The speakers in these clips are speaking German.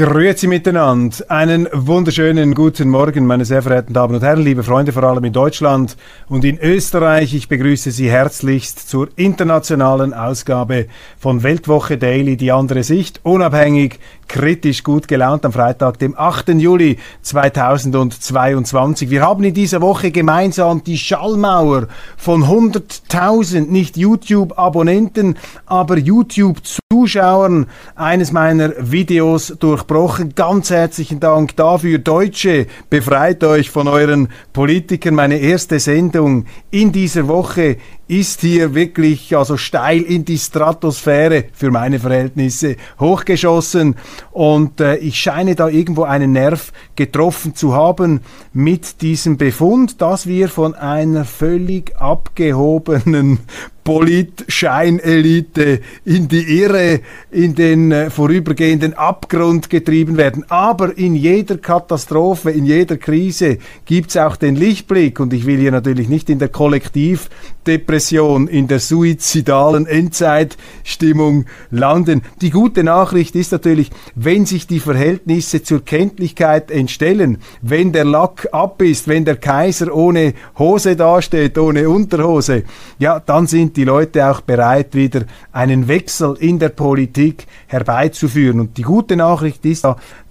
Grüezi miteinander. Einen wunderschönen guten Morgen, meine sehr verehrten Damen und Herren, liebe Freunde, vor allem in Deutschland und in Österreich. Ich begrüße Sie herzlichst zur internationalen Ausgabe von Weltwoche Daily, die andere Sicht, unabhängig, kritisch, gut gelaunt am Freitag, dem 8. Juli 2022. Wir haben in dieser Woche gemeinsam die Schallmauer von 100.000, nicht YouTube-Abonnenten, aber YouTube-Zuschauern eines meiner Videos durchbrochen. Ganz herzlichen Dank dafür. Deutsche, befreit euch von euren Politikern. Meine erste Sendung in dieser Woche ist hier wirklich also steil in die Stratosphäre für meine Verhältnisse hochgeschossen. Und äh, ich scheine da irgendwo einen Nerv getroffen zu haben mit diesem Befund, dass wir von einer völlig abgehobenen Polit-Scheinelite in die Irre, in den äh, vorübergehenden Abgrund getrieben werden. Aber in jeder Katastrophe, in jeder Krise gibt's auch den Lichtblick. Und ich will hier natürlich nicht in der Kollektivdepression, in der suizidalen Endzeitstimmung landen. Die gute Nachricht ist natürlich, wenn sich die Verhältnisse zur Kenntlichkeit entstellen, wenn der Lack ab ist, wenn der Kaiser ohne Hose dasteht, ohne Unterhose, ja, dann sind die Leute auch bereit, wieder einen Wechsel in der Politik herbeizuführen. Und die gute Nachricht ist,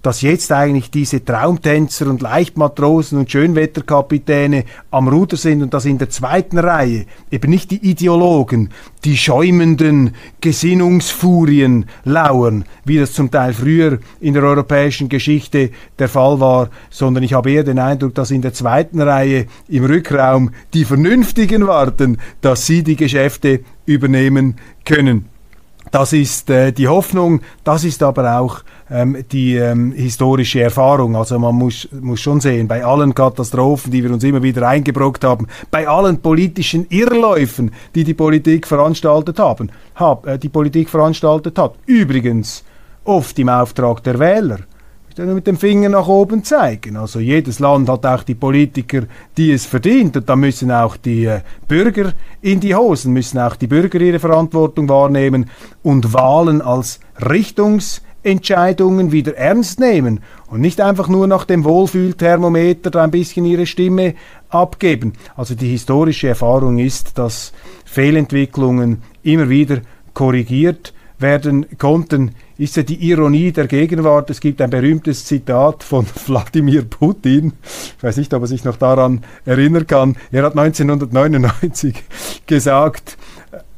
dass jetzt eigentlich diese Traumtänzer und Leichtmatrosen und Schönwetterkapitäne am Ruder sind und dass in der zweiten Reihe eben nicht die Ideologen, die schäumenden Gesinnungsfurien lauern, wie das zum Teil früher in der europäischen Geschichte der Fall war, sondern ich habe eher den Eindruck, dass in der zweiten Reihe im Rückraum die Vernünftigen warten, dass sie die Geschäfte übernehmen können. Das ist äh, die Hoffnung, das ist aber auch ähm, die ähm, historische Erfahrung. Also man muss, muss schon sehen, bei allen Katastrophen, die wir uns immer wieder eingebrockt haben, bei allen politischen Irrläufen, die die Politik veranstaltet haben, hab, äh, die Politik veranstaltet hat, übrigens oft im Auftrag der Wähler, mit dem Finger nach oben zeigen. Also jedes Land hat auch die Politiker, die es verdient. Und da müssen auch die äh, Bürger in die Hosen, müssen auch die Bürger ihre Verantwortung wahrnehmen und Wahlen als Richtungsentscheidungen wieder ernst nehmen und nicht einfach nur nach dem Wohlfühlthermometer ein bisschen ihre Stimme abgeben. Also die historische Erfahrung ist, dass Fehlentwicklungen immer wieder korrigiert werden konnten ist ja die Ironie der Gegenwart. Es gibt ein berühmtes Zitat von Wladimir Putin. Ich weiß nicht, ob er sich noch daran erinnern kann. Er hat 1999 gesagt,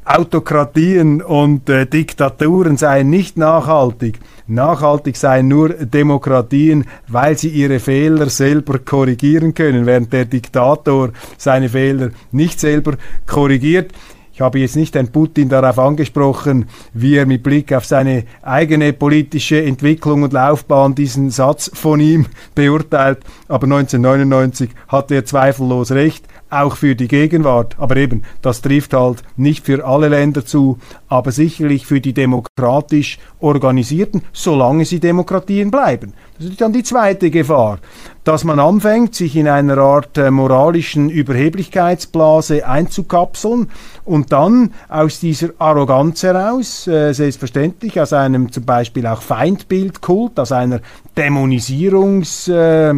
Autokratien und äh, Diktaturen seien nicht nachhaltig. Nachhaltig seien nur Demokratien, weil sie ihre Fehler selber korrigieren können, während der Diktator seine Fehler nicht selber korrigiert. Ich habe jetzt nicht Herrn Putin darauf angesprochen, wie er mit Blick auf seine eigene politische Entwicklung und Laufbahn diesen Satz von ihm beurteilt, aber 1999 hatte er zweifellos recht auch für die Gegenwart. Aber eben, das trifft halt nicht für alle Länder zu, aber sicherlich für die demokratisch organisierten, solange sie Demokratien bleiben. Das ist dann die zweite Gefahr, dass man anfängt, sich in einer Art äh, moralischen Überheblichkeitsblase einzukapseln und dann aus dieser Arroganz heraus, äh, selbstverständlich aus einem zum Beispiel auch Feindbildkult, aus einer Dämonisierungs... Äh,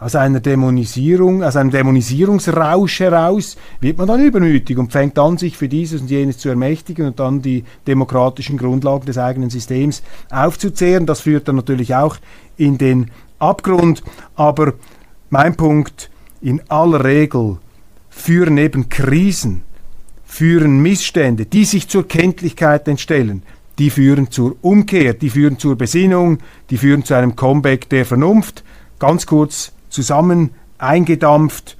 aus einer Dämonisierung, aus einem Dämonisierungsrausch heraus wird man dann übermütig und fängt an, sich für dieses und jenes zu ermächtigen und dann die demokratischen Grundlagen des eigenen Systems aufzuzehren. Das führt dann natürlich auch in den Abgrund. Aber mein Punkt, in aller Regel führen eben Krisen, führen Missstände, die sich zur Kenntlichkeit entstellen, die führen zur Umkehr, die führen zur Besinnung, die führen zu einem Comeback der Vernunft. Ganz kurz zusammen eingedampft.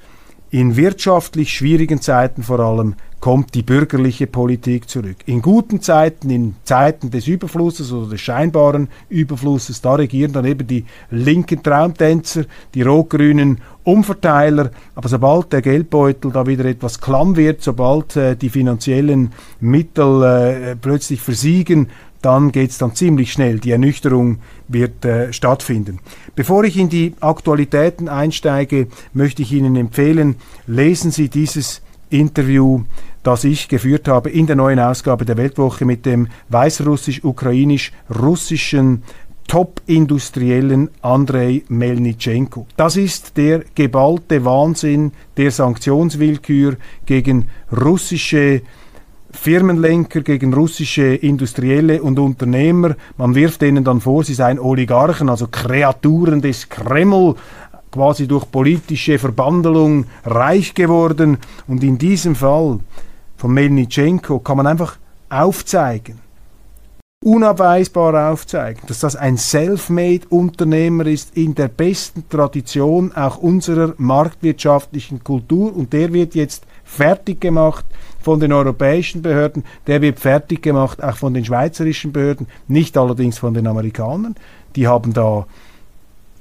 In wirtschaftlich schwierigen Zeiten vor allem kommt die bürgerliche Politik zurück. In guten Zeiten, in Zeiten des Überflusses oder des scheinbaren Überflusses, da regieren dann eben die linken Traumtänzer, die rot-grünen Umverteiler. Aber sobald der Geldbeutel da wieder etwas klamm wird, sobald äh, die finanziellen Mittel äh, plötzlich versiegen, dann geht es dann ziemlich schnell. Die Ernüchterung wird äh, stattfinden. Bevor ich in die Aktualitäten einsteige, möchte ich Ihnen empfehlen, lesen Sie dieses Interview das ich geführt habe in der neuen Ausgabe der Weltwoche mit dem weißrussisch-ukrainisch-russischen Top-Industriellen Andrei Melnitschenko. Das ist der geballte Wahnsinn der Sanktionswillkür gegen russische Firmenlenker, gegen russische Industrielle und Unternehmer. Man wirft denen dann vor, sie seien Oligarchen, also Kreaturen des Kreml, quasi durch politische Verbandelung reich geworden. Und in diesem Fall von Melnitschenko kann man einfach aufzeigen, unabweisbar aufzeigen, dass das ein Self-Made-Unternehmer ist in der besten Tradition auch unserer marktwirtschaftlichen Kultur und der wird jetzt fertig gemacht von den europäischen Behörden, der wird fertig gemacht auch von den schweizerischen Behörden, nicht allerdings von den Amerikanern. Die haben da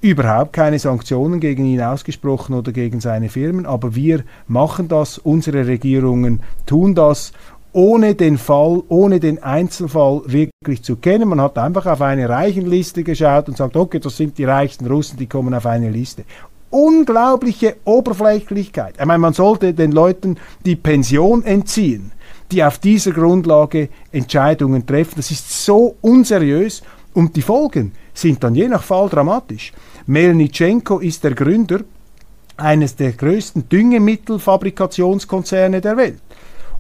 überhaupt keine Sanktionen gegen ihn ausgesprochen oder gegen seine Firmen, aber wir machen das, unsere Regierungen tun das ohne den Fall, ohne den Einzelfall wirklich zu kennen. Man hat einfach auf eine Reichenliste geschaut und sagt, okay, das sind die reichsten Russen, die kommen auf eine Liste. Unglaubliche Oberflächlichkeit. Ich meine, man sollte den Leuten die Pension entziehen, die auf dieser Grundlage Entscheidungen treffen. Das ist so unseriös und die Folgen sind dann je nach Fall dramatisch. Melnitschenko ist der Gründer eines der größten Düngemittelfabrikationskonzerne der Welt.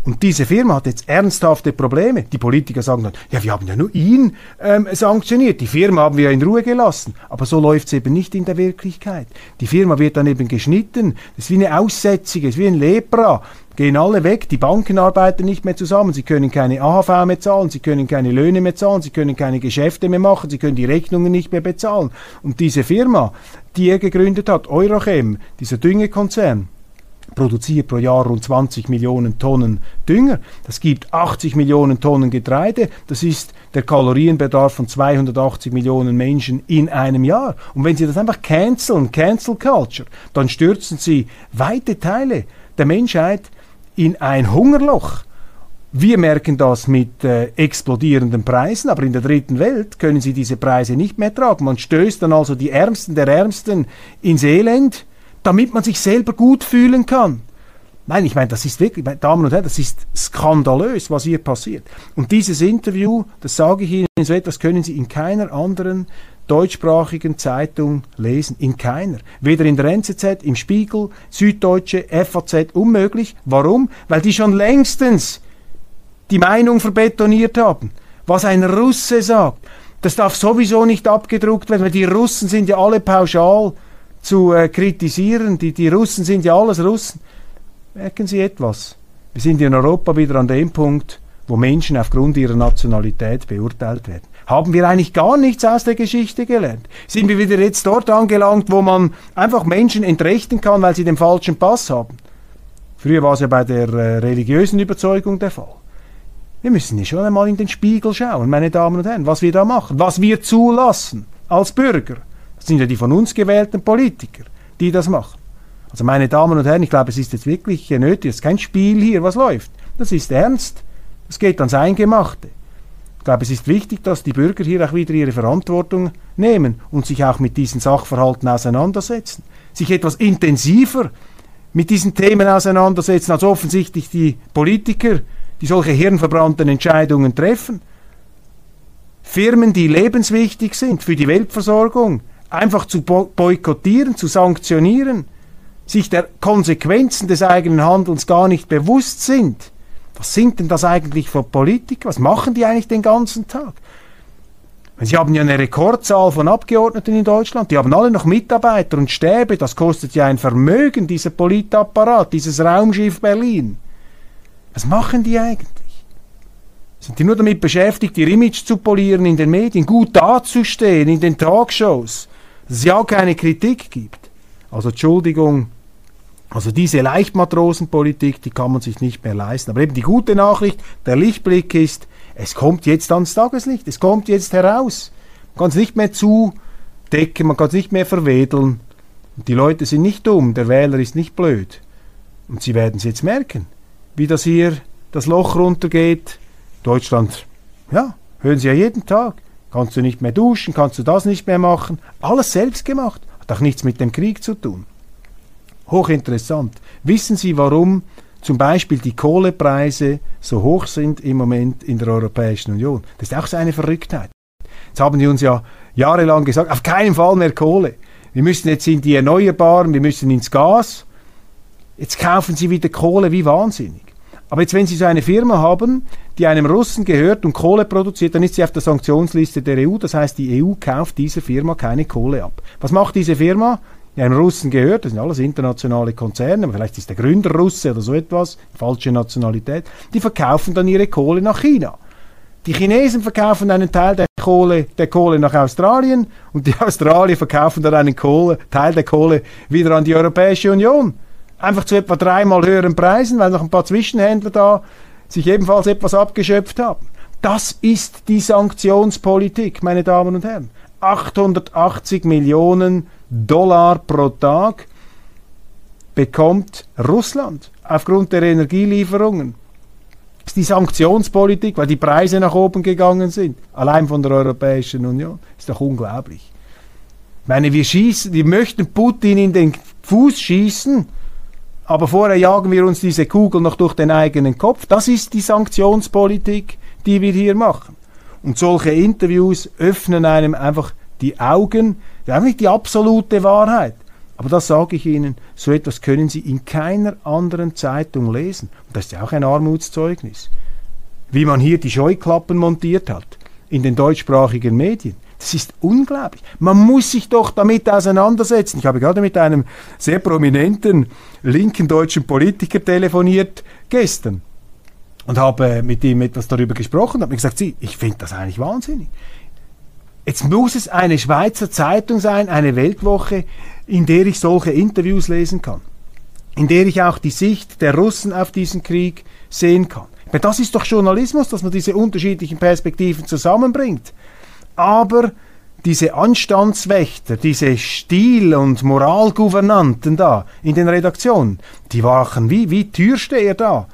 Und diese Firma hat jetzt ernsthafte Probleme. Die Politiker sagen dann, ja, wir haben ja nur ihn ähm, sanktioniert, die Firma haben wir in Ruhe gelassen. Aber so läuft es eben nicht in der Wirklichkeit. Die Firma wird dann eben geschnitten, das ist wie eine Aussätzige, das ist wie ein Lepra gehen alle weg, die Banken arbeiten nicht mehr zusammen, sie können keine AHV mehr zahlen, sie können keine Löhne mehr zahlen, sie können keine Geschäfte mehr machen, sie können die Rechnungen nicht mehr bezahlen. Und diese Firma, die er gegründet hat, Eurochem, dieser Düngekonzern, produziert pro Jahr rund 20 Millionen Tonnen Dünger. Das gibt 80 Millionen Tonnen Getreide. Das ist der Kalorienbedarf von 280 Millionen Menschen in einem Jahr. Und wenn Sie das einfach canceln, Cancel Culture, dann stürzen Sie weite Teile der Menschheit in ein Hungerloch. Wir merken das mit äh, explodierenden Preisen, aber in der dritten Welt können sie diese Preise nicht mehr tragen. Man stößt dann also die Ärmsten der Ärmsten ins Elend, damit man sich selber gut fühlen kann. Nein, ich meine, das ist wirklich, meine Damen und Herren, das ist skandalös, was hier passiert. Und dieses Interview, das sage ich Ihnen, so etwas können Sie in keiner anderen deutschsprachigen Zeitung lesen? In keiner. Weder in der NZZ, im Spiegel, Süddeutsche, FAZ, unmöglich. Warum? Weil die schon längstens die Meinung verbetoniert haben. Was ein Russe sagt, das darf sowieso nicht abgedruckt werden, weil die Russen sind ja alle pauschal zu äh, kritisieren. Die, die Russen sind ja alles Russen. Merken Sie etwas? Wir sind in Europa wieder an dem Punkt, wo Menschen aufgrund ihrer Nationalität beurteilt werden. Haben wir eigentlich gar nichts aus der Geschichte gelernt? Sind wir wieder jetzt dort angelangt, wo man einfach Menschen entrechten kann, weil sie den falschen Pass haben? Früher war es ja bei der äh, religiösen Überzeugung der Fall. Wir müssen hier schon einmal in den Spiegel schauen, meine Damen und Herren, was wir da machen, was wir zulassen als Bürger. Das sind ja die von uns gewählten Politiker, die das machen. Also meine Damen und Herren, ich glaube, es ist jetzt wirklich nötig, es ist kein Spiel hier, was läuft. Das ist ernst. Es geht ans Eingemachte. Ich glaube, es ist wichtig, dass die Bürger hier auch wieder ihre Verantwortung nehmen und sich auch mit diesen Sachverhalten auseinandersetzen. Sich etwas intensiver mit diesen Themen auseinandersetzen, als offensichtlich die Politiker, die solche hirnverbrannten Entscheidungen treffen. Firmen, die lebenswichtig sind für die Weltversorgung, einfach zu boykottieren, zu sanktionieren, sich der Konsequenzen des eigenen Handelns gar nicht bewusst sind was sind denn das eigentlich für Politiker? Was machen die eigentlich den ganzen Tag? Sie haben ja eine Rekordzahl von Abgeordneten in Deutschland. Die haben alle noch Mitarbeiter und Stäbe. Das kostet ja ein Vermögen, dieser Politapparat, dieses Raumschiff Berlin. Was machen die eigentlich? Sind die nur damit beschäftigt, ihr Image zu polieren in den Medien, gut dazustehen in den Talkshows, dass es ja keine Kritik gibt? Also Entschuldigung, also diese Leichtmatrosenpolitik, die kann man sich nicht mehr leisten. Aber eben die gute Nachricht, der Lichtblick ist, es kommt jetzt ans Tageslicht, es kommt jetzt heraus. Man kann es nicht mehr zudecken, man kann es nicht mehr verwedeln. Die Leute sind nicht dumm, der Wähler ist nicht blöd. Und sie werden es jetzt merken, wie das hier das Loch runtergeht. Deutschland, ja, hören Sie ja jeden Tag. Kannst du nicht mehr duschen, kannst du das nicht mehr machen. Alles selbst gemacht. Hat auch nichts mit dem Krieg zu tun. Hochinteressant. Wissen Sie, warum zum Beispiel die Kohlepreise so hoch sind im Moment in der Europäischen Union? Das ist auch so eine Verrücktheit. Jetzt haben die uns ja jahrelang gesagt, auf keinen Fall mehr Kohle. Wir müssen jetzt in die Erneuerbaren, wir müssen ins Gas. Jetzt kaufen sie wieder Kohle wie wahnsinnig. Aber jetzt, wenn Sie so eine Firma haben, die einem Russen gehört und Kohle produziert, dann ist sie auf der Sanktionsliste der EU. Das heißt, die EU kauft dieser Firma keine Kohle ab. Was macht diese Firma? Die einem Russen gehört, das sind alles internationale Konzerne, aber vielleicht ist der Gründer Russe oder so etwas, falsche Nationalität, die verkaufen dann ihre Kohle nach China. Die Chinesen verkaufen einen Teil der Kohle, der Kohle nach Australien und die Australier verkaufen dann einen Kohle, Teil der Kohle wieder an die Europäische Union einfach zu etwa dreimal höheren Preisen, weil noch ein paar Zwischenhändler da sich ebenfalls etwas abgeschöpft haben. Das ist die Sanktionspolitik, meine Damen und Herren. 880 Millionen Dollar pro Tag bekommt Russland aufgrund der Energielieferungen. Das ist die Sanktionspolitik, weil die Preise nach oben gegangen sind, allein von der Europäischen Union. Ist doch unglaublich. Ich meine, wir schießen, wir möchten Putin in den Fuß schießen, aber vorher jagen wir uns diese Kugel noch durch den eigenen Kopf. Das ist die Sanktionspolitik, die wir hier machen. Und solche Interviews öffnen einem einfach die Augen. Das nicht die absolute Wahrheit. Aber das sage ich Ihnen, so etwas können Sie in keiner anderen Zeitung lesen. Und das ist ja auch ein Armutszeugnis. Wie man hier die Scheuklappen montiert hat in den deutschsprachigen Medien. Das ist unglaublich. Man muss sich doch damit auseinandersetzen. Ich habe gerade mit einem sehr prominenten linken deutschen Politiker telefoniert gestern und habe mit ihm etwas darüber gesprochen. Habe mir gesagt, Sie, ich finde das eigentlich wahnsinnig. Jetzt muss es eine Schweizer Zeitung sein, eine Weltwoche, in der ich solche Interviews lesen kann, in der ich auch die Sicht der Russen auf diesen Krieg sehen kann. Das ist doch Journalismus, dass man diese unterschiedlichen Perspektiven zusammenbringt. Aber diese Anstandswächter, diese Stil- und Moralgouvernanten da in den Redaktionen, die wachen wie, wie Türsteher da.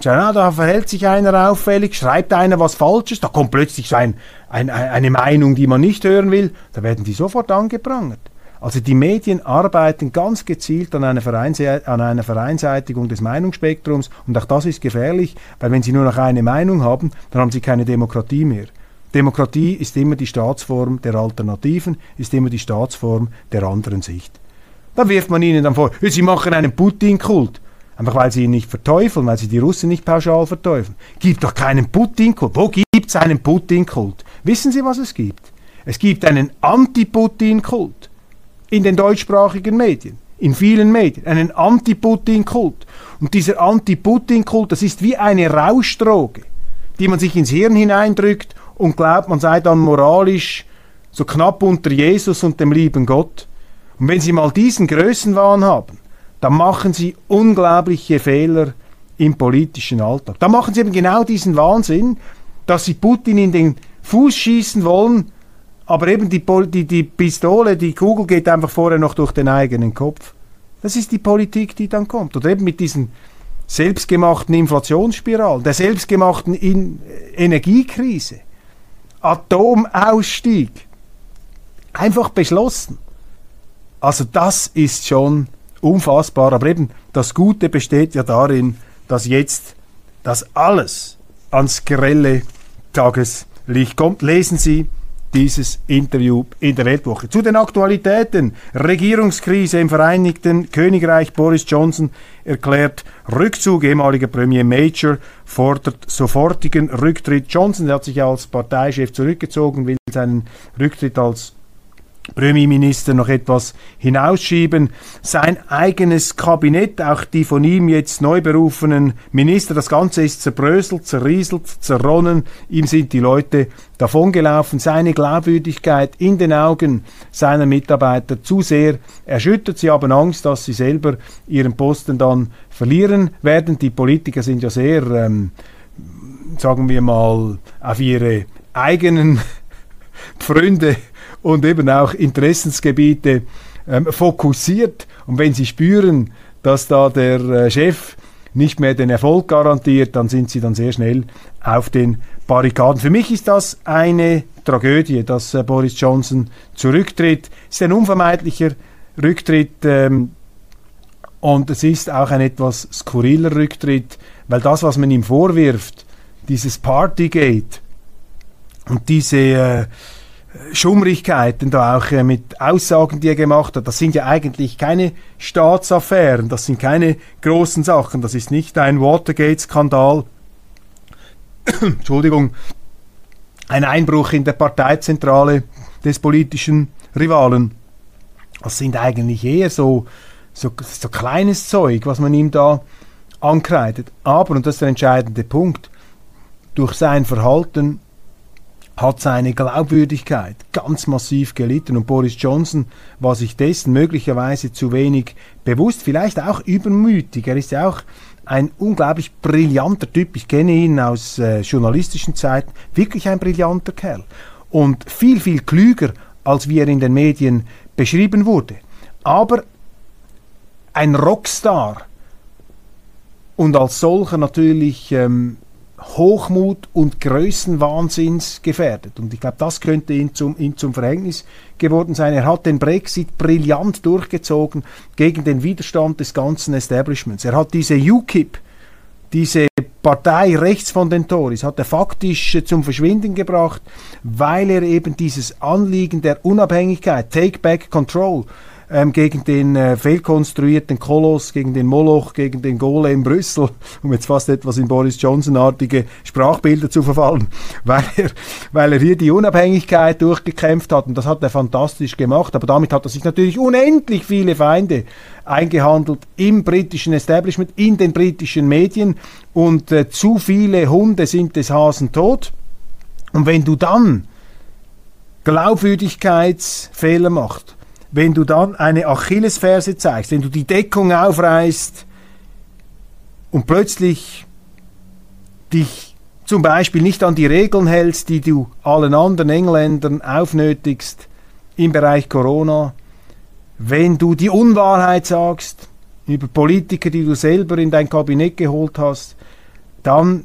Ja, da verhält sich einer auffällig, schreibt einer was Falsches, da kommt plötzlich so ein, ein, eine Meinung, die man nicht hören will, da werden die sofort angeprangert. Also die Medien arbeiten ganz gezielt an einer, an einer Vereinseitigung des Meinungsspektrums und auch das ist gefährlich, weil wenn sie nur noch eine Meinung haben, dann haben sie keine Demokratie mehr. Demokratie ist immer die Staatsform der Alternativen, ist immer die Staatsform der anderen Sicht. Da wirft man ihnen dann vor, sie machen einen Putin-Kult. Einfach weil sie ihn nicht verteufeln, weil sie die Russen nicht pauschal verteufeln. Gibt doch keinen Putin-Kult. Wo gibt es einen Putin-Kult? Wissen Sie, was es gibt? Es gibt einen Anti-Putin-Kult in den deutschsprachigen Medien, in vielen Medien, einen Anti-Putin-Kult. Und dieser Anti-Putin-Kult, das ist wie eine Rauschdroge, die man sich ins Hirn hineindrückt und glaubt, man sei dann moralisch so knapp unter Jesus und dem lieben Gott. Und wenn Sie mal diesen Größenwahn haben, dann machen Sie unglaubliche Fehler im politischen Alltag. Da machen Sie eben genau diesen Wahnsinn, dass Sie Putin in den Fuß schießen wollen, aber eben die, die, die Pistole, die Kugel geht einfach vorher noch durch den eigenen Kopf. Das ist die Politik, die dann kommt. Oder eben mit diesen selbstgemachten Inflationsspiralen, der selbstgemachten in Energiekrise. Atomausstieg. Einfach beschlossen. Also das ist schon unfassbar. Aber eben das Gute besteht ja darin, dass jetzt das alles ans grelle Tageslicht kommt. Lesen Sie dieses Interview in der Weltwoche. Zu den Aktualitäten. Regierungskrise im Vereinigten Königreich. Boris Johnson erklärt Rückzug. Ehemaliger Premier Major fordert sofortigen Rücktritt. Johnson der hat sich als Parteichef zurückgezogen, will seinen Rücktritt als Premierminister noch etwas hinausschieben. Sein eigenes Kabinett, auch die von ihm jetzt neu berufenen Minister, das Ganze ist zerbröselt, zerrieselt, zerronnen. Ihm sind die Leute davongelaufen. Seine Glaubwürdigkeit in den Augen seiner Mitarbeiter zu sehr erschüttert. Sie haben Angst, dass sie selber ihren Posten dann verlieren werden. Die Politiker sind ja sehr, ähm, sagen wir mal, auf ihre eigenen Freunde und eben auch Interessensgebiete ähm, fokussiert. Und wenn sie spüren, dass da der äh, Chef nicht mehr den Erfolg garantiert, dann sind sie dann sehr schnell auf den Barrikaden. Für mich ist das eine Tragödie, dass äh, Boris Johnson zurücktritt. Es ist ein unvermeidlicher Rücktritt ähm, und es ist auch ein etwas skurriler Rücktritt, weil das, was man ihm vorwirft, dieses Partygate und diese äh, Schummrigkeiten da auch äh, mit Aussagen, die er gemacht hat, das sind ja eigentlich keine Staatsaffären, das sind keine großen Sachen, das ist nicht ein Watergate-Skandal, Entschuldigung, ein Einbruch in der Parteizentrale des politischen Rivalen. Das sind eigentlich eher so, so, so kleines Zeug, was man ihm da ankreidet. Aber, und das ist der entscheidende Punkt, durch sein Verhalten hat seine Glaubwürdigkeit ganz massiv gelitten und Boris Johnson war sich dessen möglicherweise zu wenig bewusst, vielleicht auch übermütig. Er ist ja auch ein unglaublich brillanter Typ. Ich kenne ihn aus äh, journalistischen Zeiten. Wirklich ein brillanter Kerl. Und viel, viel klüger, als wie er in den Medien beschrieben wurde. Aber ein Rockstar und als solcher natürlich ähm, Hochmut und Größenwahnsinns gefährdet. Und ich glaube, das könnte ihm zum, ihm zum Verhängnis geworden sein. Er hat den Brexit brillant durchgezogen gegen den Widerstand des ganzen Establishments. Er hat diese UKIP, diese Partei rechts von den Tories, hat er faktisch äh, zum Verschwinden gebracht, weil er eben dieses Anliegen der Unabhängigkeit, Take Back Control, ähm, gegen den äh, fehlkonstruierten Koloss, gegen den Moloch, gegen den Golem Brüssel, um jetzt fast etwas in Boris Johnson-artige Sprachbilder zu verfallen, weil er, weil er hier die Unabhängigkeit durchgekämpft hat. Und das hat er fantastisch gemacht, aber damit hat er sich natürlich unendlich viele Feinde eingehandelt im britischen Establishment, in den britischen Medien. Und äh, zu viele Hunde sind des Hasen tot. Und wenn du dann Glaubwürdigkeitsfehler machst, wenn du dann eine Achillesferse zeigst, wenn du die Deckung aufreißt und plötzlich dich zum Beispiel nicht an die Regeln hältst, die du allen anderen Engländern aufnötigst im Bereich Corona, wenn du die Unwahrheit sagst über Politiker, die du selber in dein Kabinett geholt hast, dann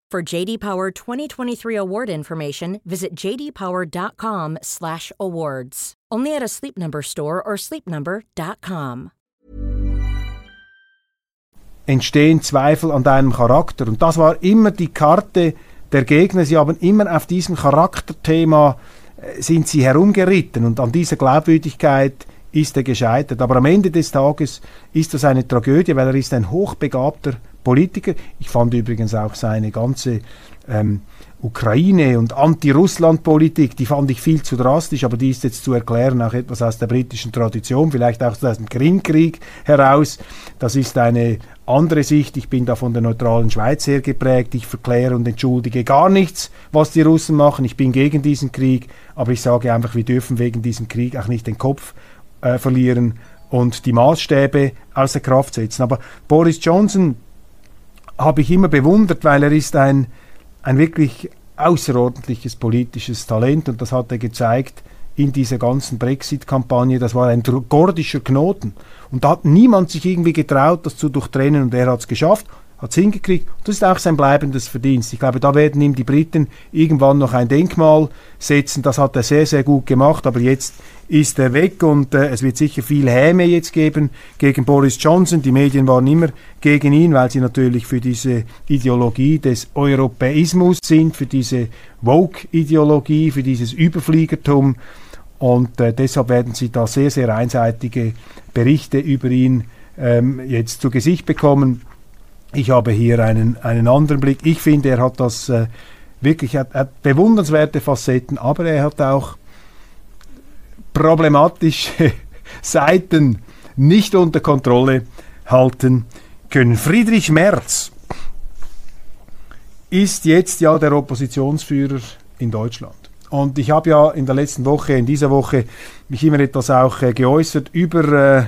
For JD Power 2023 award information, visit jdpower.com/awards. Only at a Sleep Number store or sleepnumber.com. Entstehen Zweifel an deinem Charakter und das war immer die Karte der Gegner. Sie haben immer auf diesem Charakterthema äh, sind sie herumgeritten und an dieser Glaubwürdigkeit ist er gescheitert. Aber am Ende des Tages ist das eine Tragödie, weil er ist ein hochbegabter Politiker. Ich fand übrigens auch seine ganze ähm, Ukraine und Anti-Russland-Politik, die fand ich viel zu drastisch, aber die ist jetzt zu erklären auch etwas aus der britischen Tradition, vielleicht auch aus dem Krimkrieg heraus. Das ist eine andere Sicht. Ich bin da von der neutralen Schweiz her geprägt. Ich verkläre und entschuldige gar nichts, was die Russen machen. Ich bin gegen diesen Krieg, aber ich sage einfach, wir dürfen wegen diesem Krieg auch nicht den Kopf äh, verlieren und die Maßstäbe außer Kraft setzen. Aber Boris Johnson habe ich immer bewundert, weil er ist ein ein wirklich außerordentliches politisches Talent und das hat er gezeigt in dieser ganzen Brexit-Kampagne. Das war ein gordischer Knoten. Und da hat niemand sich irgendwie getraut, das zu durchtrennen und er hat es geschafft hat es hingekriegt. Das ist auch sein bleibendes Verdienst. Ich glaube, da werden ihm die Briten irgendwann noch ein Denkmal setzen. Das hat er sehr, sehr gut gemacht, aber jetzt ist er weg und äh, es wird sicher viel Häme jetzt geben gegen Boris Johnson. Die Medien waren immer gegen ihn, weil sie natürlich für diese Ideologie des Europäismus sind, für diese Woke-Ideologie, für dieses Überfliegertum. Und äh, deshalb werden sie da sehr, sehr einseitige Berichte über ihn ähm, jetzt zu Gesicht bekommen. Ich habe hier einen, einen anderen Blick. Ich finde, er hat das äh, wirklich, er hat bewundernswerte Facetten, aber er hat auch problematische Seiten nicht unter Kontrolle halten können. Friedrich Merz ist jetzt ja der Oppositionsführer in Deutschland. Und ich habe ja in der letzten Woche, in dieser Woche, mich immer etwas auch äh, geäußert über äh,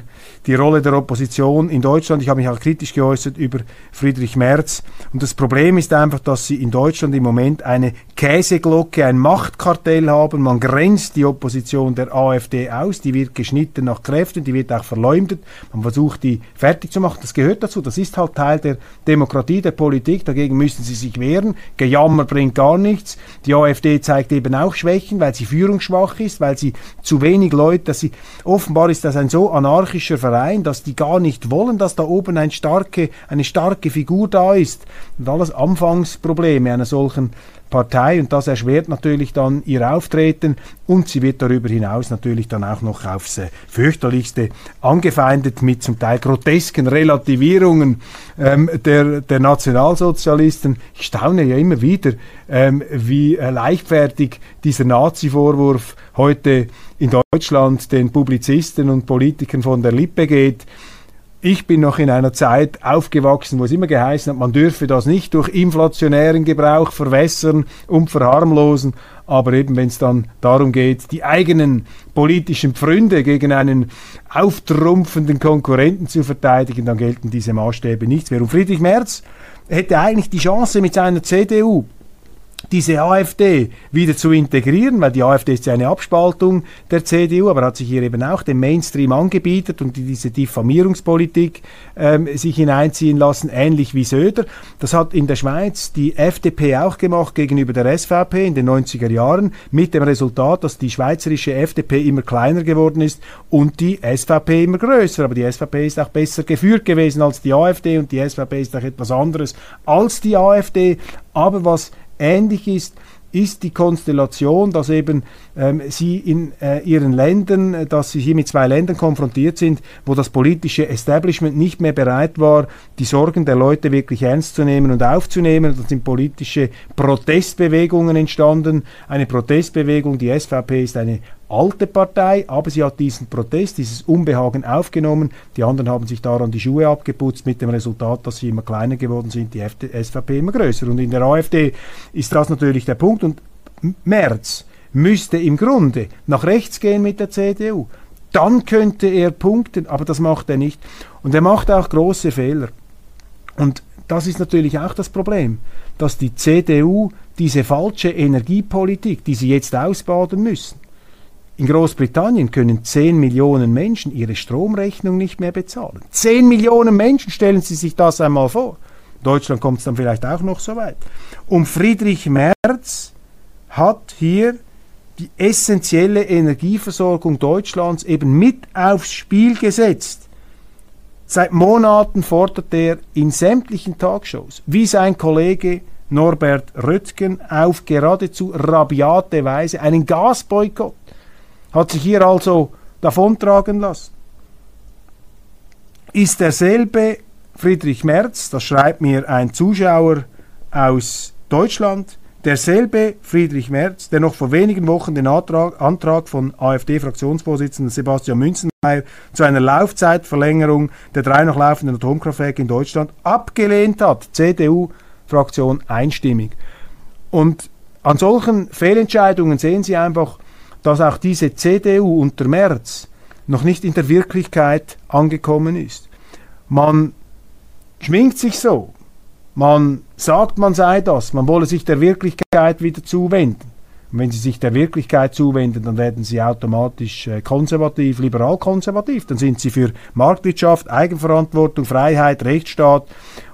die Rolle der Opposition in Deutschland. Ich habe mich auch kritisch geäußert über Friedrich Merz. Und das Problem ist einfach, dass sie in Deutschland im Moment eine Käseglocke, ein Machtkartell haben. Man grenzt die Opposition der AfD aus. Die wird geschnitten nach Kräften, die wird auch verleumdet. Man versucht, die fertig zu machen. Das gehört dazu. Das ist halt Teil der Demokratie, der Politik. Dagegen müssen sie sich wehren. Gejammer bringt gar nichts. Die AfD zeigt eben auch Schwächen, weil sie führungsschwach ist, weil sie zu wenig Leute, dass sie, offenbar ist das ein so anarchischer Verein, dass die gar nicht wollen, dass da oben ein starke, eine starke Figur da ist. Und alles Anfangsprobleme einer solchen Partei und das erschwert natürlich dann ihr Auftreten und sie wird darüber hinaus natürlich dann auch noch aufs äh, fürchterlichste angefeindet mit zum Teil grotesken Relativierungen ähm, der, der Nationalsozialisten. Ich staune ja immer wieder, ähm, wie äh, leichtfertig dieser Nazi-Vorwurf heute in Deutschland den Publizisten und Politikern von der Lippe geht. Ich bin noch in einer Zeit aufgewachsen, wo es immer geheißen hat, man dürfe das nicht durch inflationären Gebrauch verwässern und verharmlosen. Aber eben, wenn es dann darum geht, die eigenen politischen Pfründe gegen einen auftrumpfenden Konkurrenten zu verteidigen, dann gelten diese Maßstäbe nicht mehr. Und Friedrich Merz hätte eigentlich die Chance mit seiner CDU diese AfD wieder zu integrieren, weil die AfD ist ja eine Abspaltung der CDU, aber hat sich hier eben auch dem Mainstream angebietet und diese Diffamierungspolitik ähm, sich hineinziehen lassen, ähnlich wie Söder. Das hat in der Schweiz die FDP auch gemacht gegenüber der SVP in den 90er Jahren, mit dem Resultat, dass die schweizerische FDP immer kleiner geworden ist und die SVP immer größer. Aber die SVP ist auch besser geführt gewesen als die AfD und die SVP ist auch etwas anderes als die AfD. Aber was ähnlich ist, ist die Konstellation, dass eben ähm, sie in äh, ihren Ländern, äh, dass sie hier mit zwei Ländern konfrontiert sind, wo das politische Establishment nicht mehr bereit war, die Sorgen der Leute wirklich ernst zu nehmen und aufzunehmen. Da sind politische Protestbewegungen entstanden. Eine Protestbewegung, die SVP ist eine alte Partei, aber sie hat diesen Protest, dieses Unbehagen aufgenommen. Die anderen haben sich daran die Schuhe abgeputzt mit dem Resultat, dass sie immer kleiner geworden sind, die FD, SVP immer größer. Und in der AfD ist das natürlich der Punkt. Und März müsste im Grunde nach rechts gehen mit der CDU. Dann könnte er punkten, aber das macht er nicht. Und er macht auch große Fehler. Und das ist natürlich auch das Problem, dass die CDU diese falsche Energiepolitik, die sie jetzt ausbaden müssen, in Großbritannien können 10 Millionen Menschen ihre Stromrechnung nicht mehr bezahlen. 10 Millionen Menschen, stellen Sie sich das einmal vor. In Deutschland kommt es dann vielleicht auch noch so weit. Und Friedrich Merz hat hier die essentielle Energieversorgung Deutschlands eben mit aufs Spiel gesetzt. Seit Monaten fordert er in sämtlichen Talkshows, wie sein Kollege Norbert Röttgen, auf geradezu rabiate Weise einen Gasboykott hat sich hier also davontragen lassen. Ist derselbe Friedrich Merz, das schreibt mir ein Zuschauer aus Deutschland, derselbe Friedrich Merz, der noch vor wenigen Wochen den Antrag, Antrag von AfD-Fraktionsvorsitzenden Sebastian Münzenmeier zu einer Laufzeitverlängerung der drei noch laufenden Atomkraftwerke in Deutschland abgelehnt hat. CDU-Fraktion einstimmig. Und an solchen Fehlentscheidungen sehen Sie einfach, dass auch diese CDU unter Merz noch nicht in der Wirklichkeit angekommen ist. Man schminkt sich so, man sagt, man sei das, man wolle sich der Wirklichkeit wieder zuwenden. Und wenn sie sich der Wirklichkeit zuwenden, dann werden sie automatisch äh, konservativ, liberal-konservativ. Dann sind sie für Marktwirtschaft, Eigenverantwortung, Freiheit, Rechtsstaat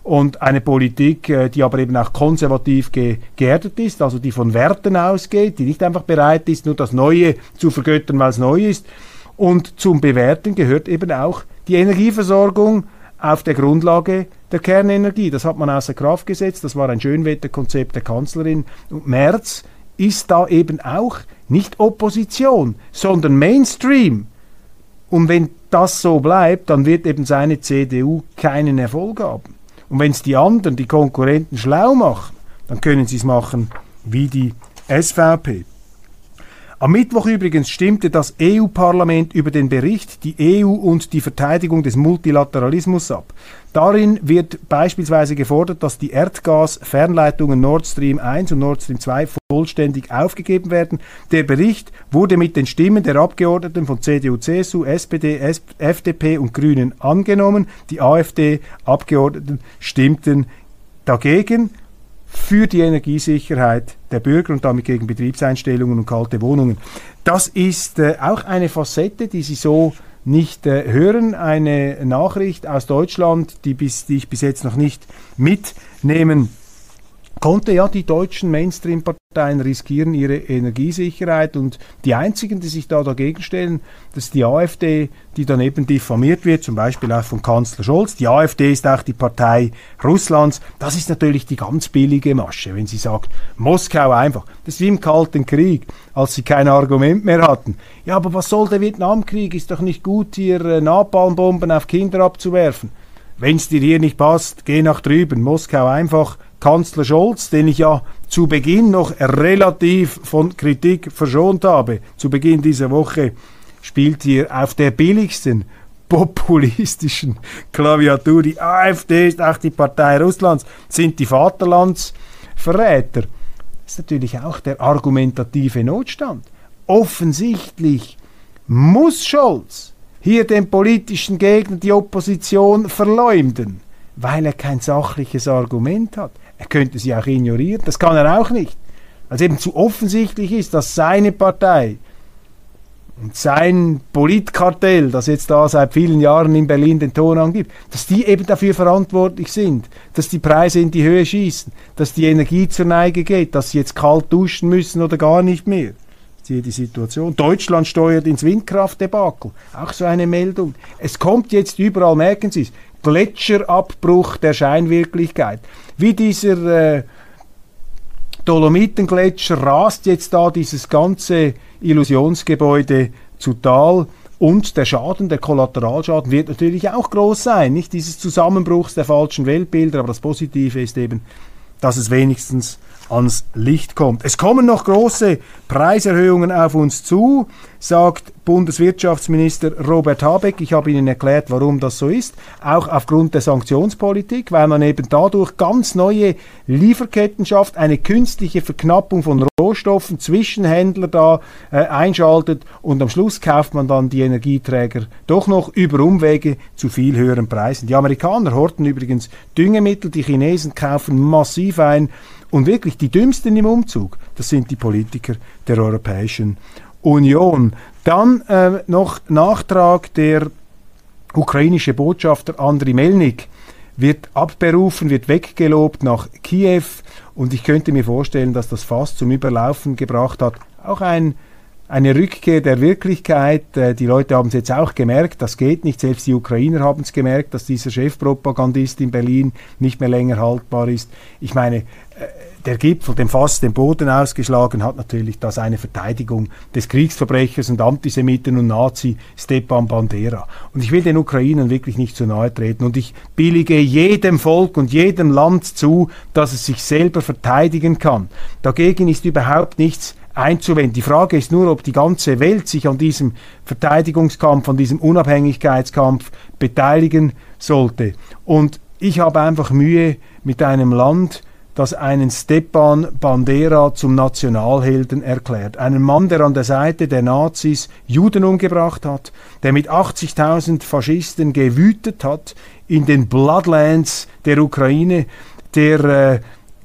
und eine Politik, äh, die aber eben auch konservativ ge geerdet ist, also die von Werten ausgeht, die nicht einfach bereit ist, nur das Neue zu vergöttern, weil es neu ist. Und zum Bewerten gehört eben auch die Energieversorgung auf der Grundlage der Kernenergie. Das hat man außer Kraft gesetzt. Das war ein Schönwetterkonzept der Kanzlerin. Und Merz ist da eben auch nicht Opposition, sondern Mainstream. Und wenn das so bleibt, dann wird eben seine CDU keinen Erfolg haben. Und wenn es die anderen, die Konkurrenten schlau machen, dann können sie es machen wie die SVP. Am Mittwoch übrigens stimmte das EU-Parlament über den Bericht Die EU und die Verteidigung des Multilateralismus ab. Darin wird beispielsweise gefordert, dass die Erdgas-Fernleitungen Nord Stream 1 und Nord Stream 2 vollständig aufgegeben werden. Der Bericht wurde mit den Stimmen der Abgeordneten von CDU, CSU, SPD, FDP und Grünen angenommen. Die AfD-Abgeordneten stimmten dagegen für die Energiesicherheit der Bürger und damit gegen Betriebseinstellungen und kalte Wohnungen. Das ist äh, auch eine Facette, die Sie so nicht äh, hören. Eine Nachricht aus Deutschland, die, bis, die ich bis jetzt noch nicht mitnehmen konnte. Ja, die deutschen Mainstream-Parteien riskieren ihre Energiesicherheit und die einzigen, die sich da dagegen stellen, das ist die AfD, die dann eben diffamiert wird, zum Beispiel auch von Kanzler Scholz. Die AfD ist auch die Partei Russlands. Das ist natürlich die ganz billige Masche, wenn sie sagt, Moskau einfach. Das ist wie im Kalten Krieg, als sie kein Argument mehr hatten. Ja, aber was soll der Vietnamkrieg? Ist doch nicht gut, hier äh, Napalmbomben auf Kinder abzuwerfen. Wenn es dir hier nicht passt, geh nach drüben. Moskau einfach Kanzler Scholz, den ich ja zu Beginn noch relativ von Kritik verschont habe, zu Beginn dieser Woche, spielt hier auf der billigsten populistischen Klaviatur. Die AfD ist auch die Partei Russlands, sind die Vaterlandsverräter. Das ist natürlich auch der argumentative Notstand. Offensichtlich muss Scholz hier den politischen Gegner, die Opposition verleumden, weil er kein sachliches Argument hat. Er könnte sie auch ignorieren, das kann er auch nicht. Weil es eben zu offensichtlich ist, dass seine Partei und sein Politkartell, das jetzt da seit vielen Jahren in Berlin den Ton angibt, dass die eben dafür verantwortlich sind, dass die Preise in die Höhe schießen, dass die Energie zur Neige geht, dass sie jetzt kalt duschen müssen oder gar nicht mehr. Ist die Situation. Deutschland steuert ins Windkraftdebakel. Auch so eine Meldung. Es kommt jetzt überall, merken Sie es, Gletscherabbruch der Scheinwirklichkeit. Wie dieser äh, Dolomitengletscher rast jetzt da dieses ganze Illusionsgebäude zu Tal. Und der Schaden, der Kollateralschaden wird natürlich auch groß sein. Nicht dieses Zusammenbruchs der falschen Weltbilder, aber das Positive ist eben, dass es wenigstens ans Licht kommt. Es kommen noch große Preiserhöhungen auf uns zu, sagt Bundeswirtschaftsminister Robert Habeck. Ich habe Ihnen erklärt, warum das so ist. Auch aufgrund der Sanktionspolitik, weil man eben dadurch ganz neue Lieferketten schafft, eine künstliche Verknappung von Rohstoffen, Zwischenhändler da äh, einschaltet und am Schluss kauft man dann die Energieträger doch noch über Umwege zu viel höheren Preisen. Die Amerikaner horten übrigens Düngemittel, die Chinesen kaufen massiv ein und wirklich die dümmsten im Umzug, das sind die Politiker der Europäischen Union. Dann äh, noch Nachtrag der ukrainische Botschafter Andriy Melnik wird abberufen, wird weggelobt nach Kiew und ich könnte mir vorstellen, dass das fast zum Überlaufen gebracht hat. Auch ein eine Rückkehr der Wirklichkeit. Äh, die Leute haben es jetzt auch gemerkt, das geht nicht. Selbst die Ukrainer haben es gemerkt, dass dieser Chefpropagandist in Berlin nicht mehr länger haltbar ist. Ich meine, äh, der Gipfel dem fast den Boden ausgeschlagen hat natürlich das eine Verteidigung des Kriegsverbrechers und Antisemiten und Nazi Stepan Bandera. Und ich will den Ukrainern wirklich nicht zu nahe treten und ich billige jedem Volk und jedem Land zu, dass es sich selber verteidigen kann. Dagegen ist überhaupt nichts einzuwenden. Die Frage ist nur, ob die ganze Welt sich an diesem Verteidigungskampf, an diesem Unabhängigkeitskampf beteiligen sollte. Und ich habe einfach Mühe mit einem Land, das einen Stepan Bandera zum Nationalhelden erklärt. Einen Mann, der an der Seite der Nazis Juden umgebracht hat, der mit 80.000 Faschisten gewütet hat in den Bloodlands der Ukraine, der äh,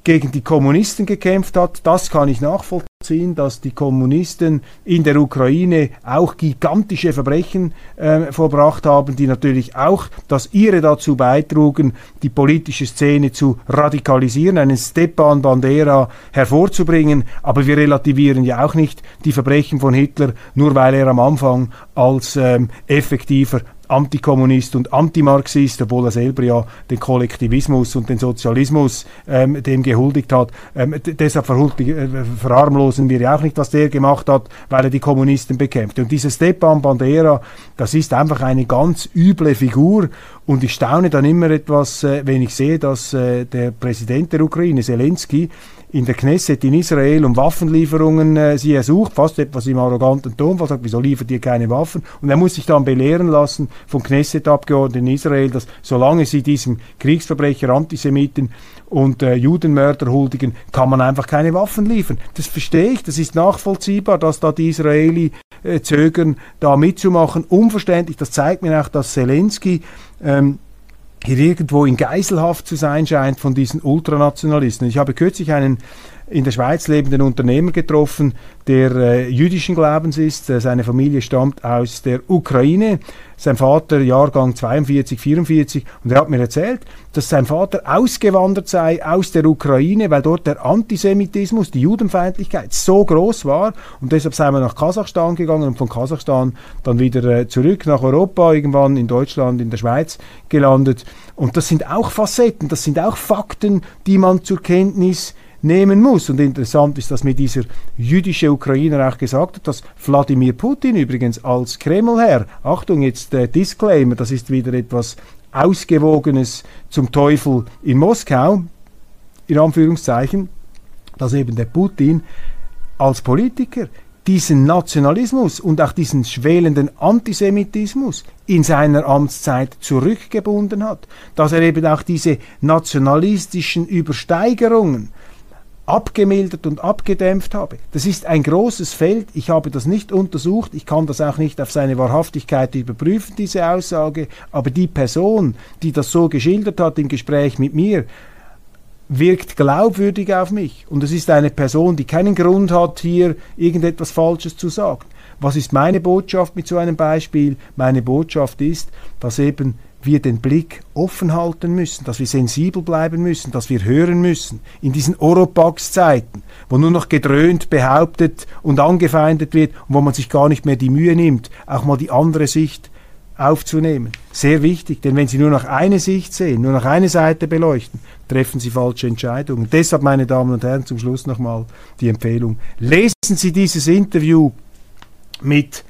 gegen die Kommunisten gekämpft hat. Das kann ich nachvollziehen dass die Kommunisten in der Ukraine auch gigantische Verbrechen äh, vollbracht haben, die natürlich auch das ihre dazu beitrugen, die politische Szene zu radikalisieren, einen Stepan Bandera hervorzubringen. Aber wir relativieren ja auch nicht die Verbrechen von Hitler, nur weil er am Anfang als ähm, effektiver Antikommunist und Antimarxist, obwohl er selber ja den Kollektivismus und den Sozialismus ähm, dem gehuldigt hat. Ähm, deshalb äh, verharmlosen wir ja auch nicht, was der gemacht hat, weil er die Kommunisten bekämpfte. Und dieser Stepan Bandera, das ist einfach eine ganz üble Figur und ich staune dann immer etwas, äh, wenn ich sehe, dass äh, der Präsident der Ukraine, Zelensky, in der Knesset in Israel um Waffenlieferungen äh, sie ersucht, fast etwas im arroganten Tonfall, sagt, wieso liefert ihr keine Waffen? Und er muss sich dann belehren lassen von Knesset-Abgeordneten in Israel, dass solange sie diesem Kriegsverbrecher, Antisemiten und äh, Judenmörder huldigen, kann man einfach keine Waffen liefern. Das verstehe ich, das ist nachvollziehbar, dass da die Israeli äh, zögern, da mitzumachen. Unverständlich, das zeigt mir auch, dass Zelensky ähm, hier irgendwo in Geiselhaft zu sein scheint von diesen Ultranationalisten. Ich habe kürzlich einen in der Schweiz lebenden Unternehmer getroffen, der äh, jüdischen Glaubens ist. Äh, seine Familie stammt aus der Ukraine. Sein Vater Jahrgang 42, 44 und er hat mir erzählt, dass sein Vater ausgewandert sei aus der Ukraine, weil dort der Antisemitismus, die Judenfeindlichkeit so groß war und deshalb sei man nach Kasachstan gegangen und von Kasachstan dann wieder äh, zurück nach Europa, irgendwann in Deutschland, in der Schweiz gelandet. Und das sind auch Facetten, das sind auch Fakten, die man zur Kenntnis nehmen muss. Und interessant ist, dass mir dieser jüdische Ukrainer auch gesagt hat, dass Wladimir Putin übrigens als Kremlherr, Achtung jetzt der Disclaimer, das ist wieder etwas Ausgewogenes zum Teufel in Moskau, in Anführungszeichen, dass eben der Putin als Politiker diesen Nationalismus und auch diesen schwelenden Antisemitismus in seiner Amtszeit zurückgebunden hat, dass er eben auch diese nationalistischen Übersteigerungen abgemildert und abgedämpft habe. Das ist ein großes Feld. Ich habe das nicht untersucht. Ich kann das auch nicht auf seine Wahrhaftigkeit überprüfen, diese Aussage. Aber die Person, die das so geschildert hat im Gespräch mit mir, wirkt glaubwürdig auf mich. Und es ist eine Person, die keinen Grund hat, hier irgendetwas Falsches zu sagen. Was ist meine Botschaft mit so einem Beispiel? Meine Botschaft ist, dass eben wir den Blick offen halten müssen, dass wir sensibel bleiben müssen, dass wir hören müssen. In diesen Oropax-Zeiten, wo nur noch gedröhnt, behauptet und angefeindet wird und wo man sich gar nicht mehr die Mühe nimmt, auch mal die andere Sicht aufzunehmen. Sehr wichtig, denn wenn Sie nur noch eine Sicht sehen, nur noch eine Seite beleuchten, treffen Sie falsche Entscheidungen. Deshalb, meine Damen und Herren, zum Schluss nochmal die Empfehlung. Lesen Sie dieses Interview mit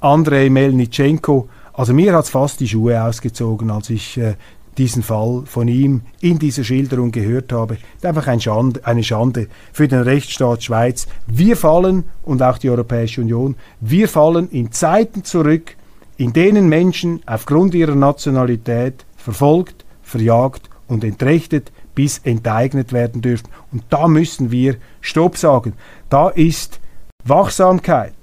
Andrei Melnitschenko, also mir hat es fast die Schuhe ausgezogen, als ich äh, diesen Fall von ihm in dieser Schilderung gehört habe. Einfach ein Schande, eine Schande für den Rechtsstaat Schweiz. Wir fallen, und auch die Europäische Union, wir fallen in Zeiten zurück, in denen Menschen aufgrund ihrer Nationalität verfolgt, verjagt und entrechtet bis enteignet werden dürfen. Und da müssen wir Stopp sagen. Da ist Wachsamkeit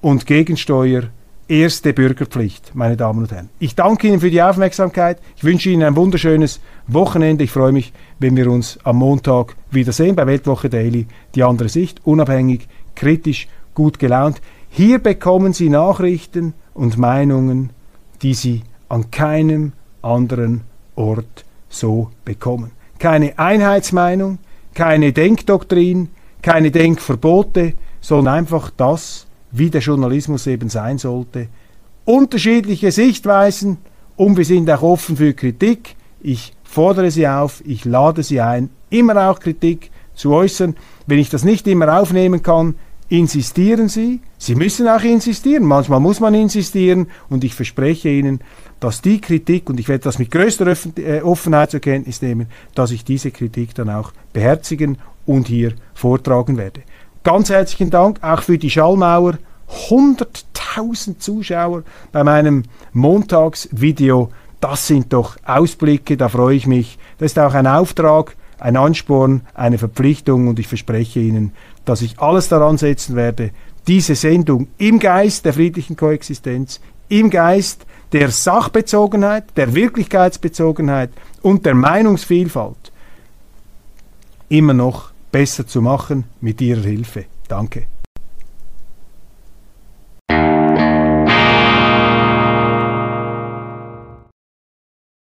und Gegensteuer erste Bürgerpflicht, meine Damen und Herren. Ich danke Ihnen für die Aufmerksamkeit. Ich wünsche Ihnen ein wunderschönes Wochenende. Ich freue mich, wenn wir uns am Montag wiedersehen bei Weltwoche Daily. Die andere Sicht, unabhängig, kritisch, gut gelaunt. Hier bekommen Sie Nachrichten und Meinungen, die Sie an keinem anderen Ort so bekommen. Keine Einheitsmeinung, keine Denkdoktrin, keine Denkverbote, sondern einfach das, wie der Journalismus eben sein sollte. Unterschiedliche Sichtweisen und wir sind auch offen für Kritik. Ich fordere Sie auf, ich lade Sie ein, immer auch Kritik zu äußern. Wenn ich das nicht immer aufnehmen kann, insistieren Sie. Sie müssen auch insistieren. Manchmal muss man insistieren. Und ich verspreche Ihnen, dass die Kritik, und ich werde das mit größter äh, Offenheit zur Kenntnis nehmen, dass ich diese Kritik dann auch beherzigen und hier vortragen werde. Ganz herzlichen Dank auch für die Schallmauer. 100.000 Zuschauer bei meinem Montagsvideo. Das sind doch Ausblicke, da freue ich mich. Das ist auch ein Auftrag, ein Ansporn, eine Verpflichtung und ich verspreche Ihnen, dass ich alles daran setzen werde, diese Sendung im Geist der friedlichen Koexistenz, im Geist der Sachbezogenheit, der Wirklichkeitsbezogenheit und der Meinungsvielfalt immer noch besser zu machen mit Ihrer Hilfe. Danke.